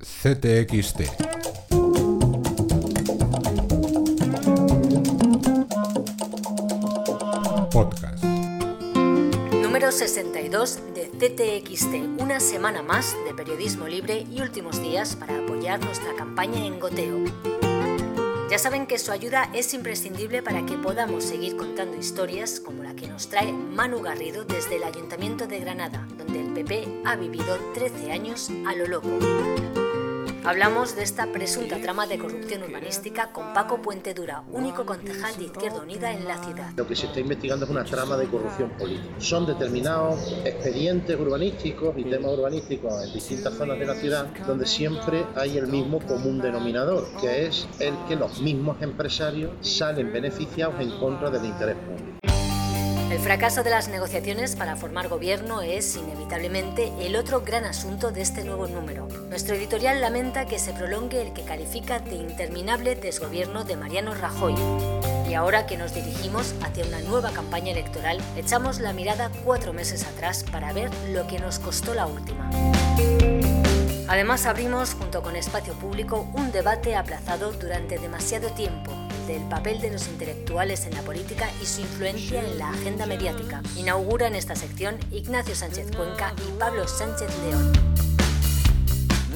CTXT. Podcast. Número 62 de CTXT, una semana más de periodismo libre y últimos días para apoyar nuestra campaña en goteo. Ya saben que su ayuda es imprescindible para que podamos seguir contando historias como la que nos trae Manu Garrido desde el Ayuntamiento de Granada, donde el PP ha vivido 13 años a lo loco. Hablamos de esta presunta trama de corrupción urbanística con Paco Puente Dura, único concejal de Izquierda Unida en la ciudad. Lo que se está investigando es una trama de corrupción política. Son determinados expedientes urbanísticos y temas urbanísticos en distintas zonas de la ciudad donde siempre hay el mismo común denominador, que es el que los mismos empresarios salen beneficiados en contra del interés público. El fracaso de las negociaciones para formar gobierno es inevitablemente el otro gran asunto de este nuevo número. Nuestro editorial lamenta que se prolongue el que califica de interminable desgobierno de Mariano Rajoy. Y ahora que nos dirigimos hacia una nueva campaña electoral, echamos la mirada cuatro meses atrás para ver lo que nos costó la última. Además abrimos, junto con Espacio Público, un debate aplazado durante demasiado tiempo del papel de los intelectuales en la política y su influencia en la agenda mediática. Inaugura en esta sección Ignacio Sánchez Cuenca y Pablo Sánchez León.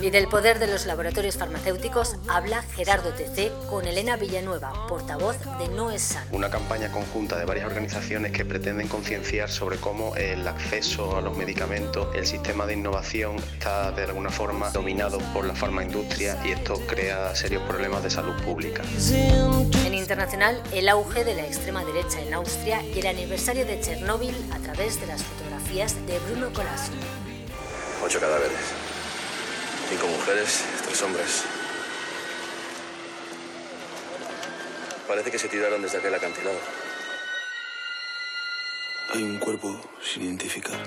Y del poder de los laboratorios farmacéuticos habla Gerardo TC con Elena Villanueva, portavoz de No es Sano. Una campaña conjunta de varias organizaciones que pretenden concienciar sobre cómo el acceso a los medicamentos, el sistema de innovación está de alguna forma dominado por la farmaindustria y esto crea serios problemas de salud pública. En internacional, el auge de la extrema derecha en Austria y el aniversario de Chernóbil a través de las fotografías de Bruno Colasso. Ocho cadáveres. Cinco mujeres, tres hombres. Parece que se tiraron desde aquel acantilado. Hay un cuerpo sin identificar.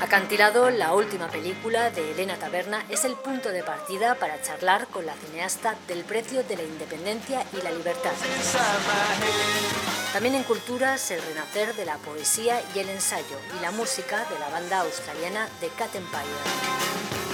Acantilado, la última película de Elena Taberna, es el punto de partida para charlar con la cineasta del precio de la independencia y la libertad. También en culturas, el renacer de la poesía y el ensayo, y la música de la banda australiana The Cat Empire.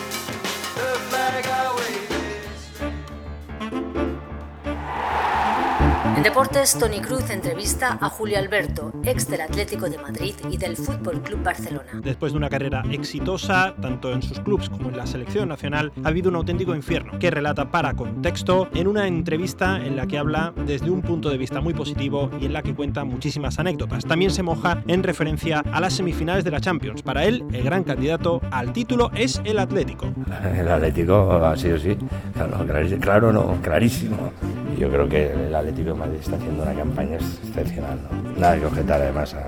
En deportes, Tony Cruz entrevista a Julio Alberto, ex del Atlético de Madrid y del Fútbol Club Barcelona. Después de una carrera exitosa, tanto en sus clubes como en la selección nacional, ha habido un auténtico infierno que relata para contexto en una entrevista en la que habla desde un punto de vista muy positivo y en la que cuenta muchísimas anécdotas. También se moja en referencia a las semifinales de la Champions. Para él, el gran candidato al título es el Atlético. El Atlético ha sido sí, claro, claro no, clarísimo. Yo creo que el Atlético Madrid está haciendo una campaña excepcional. ¿no? Nada que objetar además al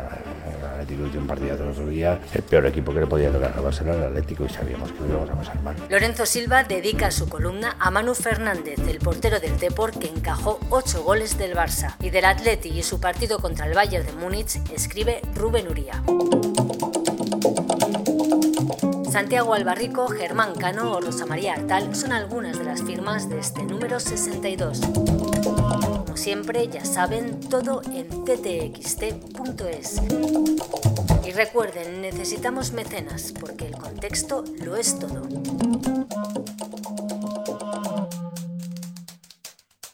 Atlético hizo un partido el otro día. El peor equipo que le podía tocar a Barcelona el Atlético y sabíamos que lo íbamos a pasar mal. Lorenzo Silva dedica su columna a Manu Fernández, el portero del Deport que encajó 8 goles del Barça. Y del Atleti y su partido contra el Bayern de Múnich escribe Rubén Uría. Santiago Albarrico, Germán Cano o Rosa María Artal son algunas de las firmas de este número 62. Siempre, ya saben, todo en ttxt.es. Y recuerden, necesitamos mecenas porque el contexto lo es todo.